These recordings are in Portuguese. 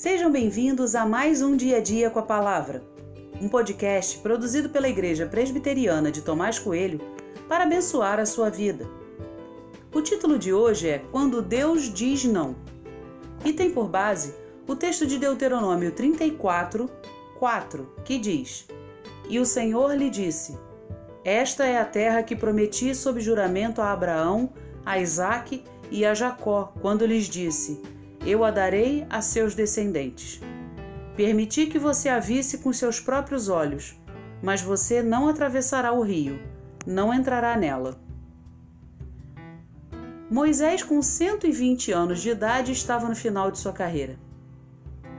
Sejam bem-vindos a mais um Dia a Dia com a Palavra, um podcast produzido pela Igreja Presbiteriana de Tomás Coelho para abençoar a sua vida. O título de hoje é Quando Deus Diz Não e tem por base o texto de Deuteronômio 34, 4, que diz: E o Senhor lhe disse: Esta é a terra que prometi sob juramento a Abraão, a Isaque e a Jacó, quando lhes disse: Eu a darei a seus descendentes. Permiti que você a visse com seus próprios olhos, mas você não atravessará o rio, não entrará nela. Moisés, com 120 anos de idade, estava no final de sua carreira.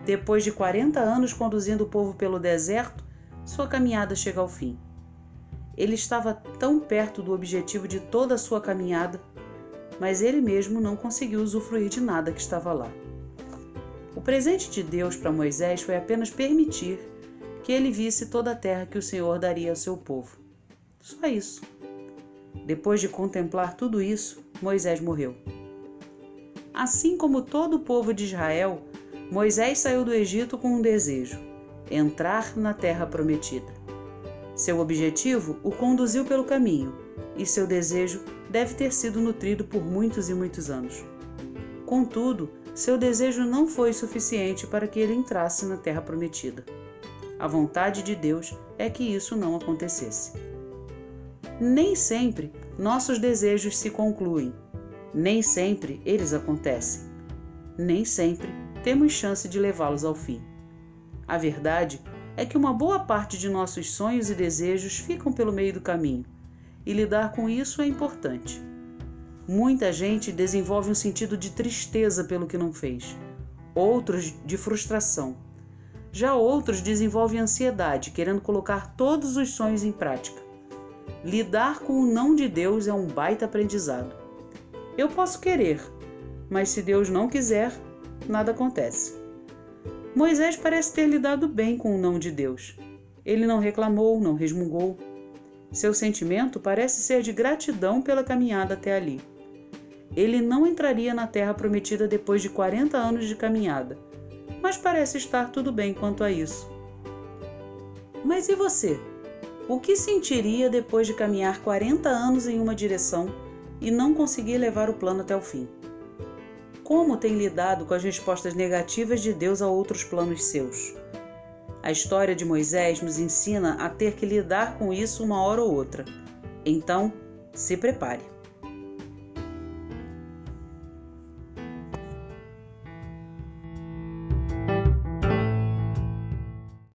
Depois de 40 anos conduzindo o povo pelo deserto, sua caminhada chega ao fim. Ele estava tão perto do objetivo de toda a sua caminhada mas ele mesmo não conseguiu usufruir de nada que estava lá. O presente de Deus para Moisés foi apenas permitir que ele visse toda a terra que o Senhor daria ao seu povo. Só isso. Depois de contemplar tudo isso, Moisés morreu. Assim como todo o povo de Israel, Moisés saiu do Egito com um desejo: entrar na terra prometida. Seu objetivo o conduziu pelo caminho, e seu desejo deve ter sido nutrido por muitos e muitos anos. Contudo, seu desejo não foi suficiente para que ele entrasse na terra prometida. A vontade de Deus é que isso não acontecesse. Nem sempre nossos desejos se concluem, nem sempre eles acontecem, nem sempre temos chance de levá-los ao fim. A verdade é que uma boa parte de nossos sonhos e desejos ficam pelo meio do caminho e lidar com isso é importante. Muita gente desenvolve um sentido de tristeza pelo que não fez, outros de frustração. Já outros desenvolvem ansiedade, querendo colocar todos os sonhos em prática. Lidar com o não de Deus é um baita aprendizado. Eu posso querer, mas se Deus não quiser, nada acontece. Moisés parece ter lidado bem com o não de Deus. Ele não reclamou, não resmungou, seu sentimento parece ser de gratidão pela caminhada até ali. Ele não entraria na terra prometida depois de 40 anos de caminhada, mas parece estar tudo bem quanto a isso. Mas e você? O que sentiria depois de caminhar 40 anos em uma direção e não conseguir levar o plano até o fim? Como tem lidado com as respostas negativas de Deus a outros planos seus? A história de Moisés nos ensina a ter que lidar com isso uma hora ou outra. Então, se prepare.